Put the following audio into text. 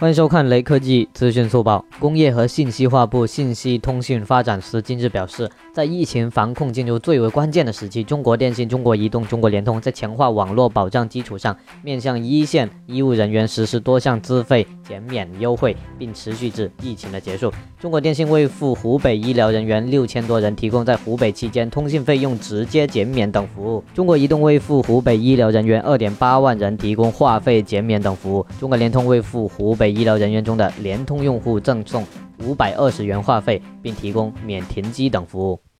欢迎收看雷科技资讯速报。工业和信息化部信息通讯发展司近日表示，在疫情防控进入最为关键的时期，中国电信、中国移动、中国联通在强化网络保障基础上，面向一线医务人员实施多项资费减免优惠，并持续至疫情的结束。中国电信为赴湖北医疗人员六千多人提供在湖北期间通信费用直接减免等服务。中国移动为赴湖北医疗人员二点八万人提供话费减免等服务。中国联通为赴湖北医疗人员中的联通用户赠送五百二十元话费，并提供免停机等服务。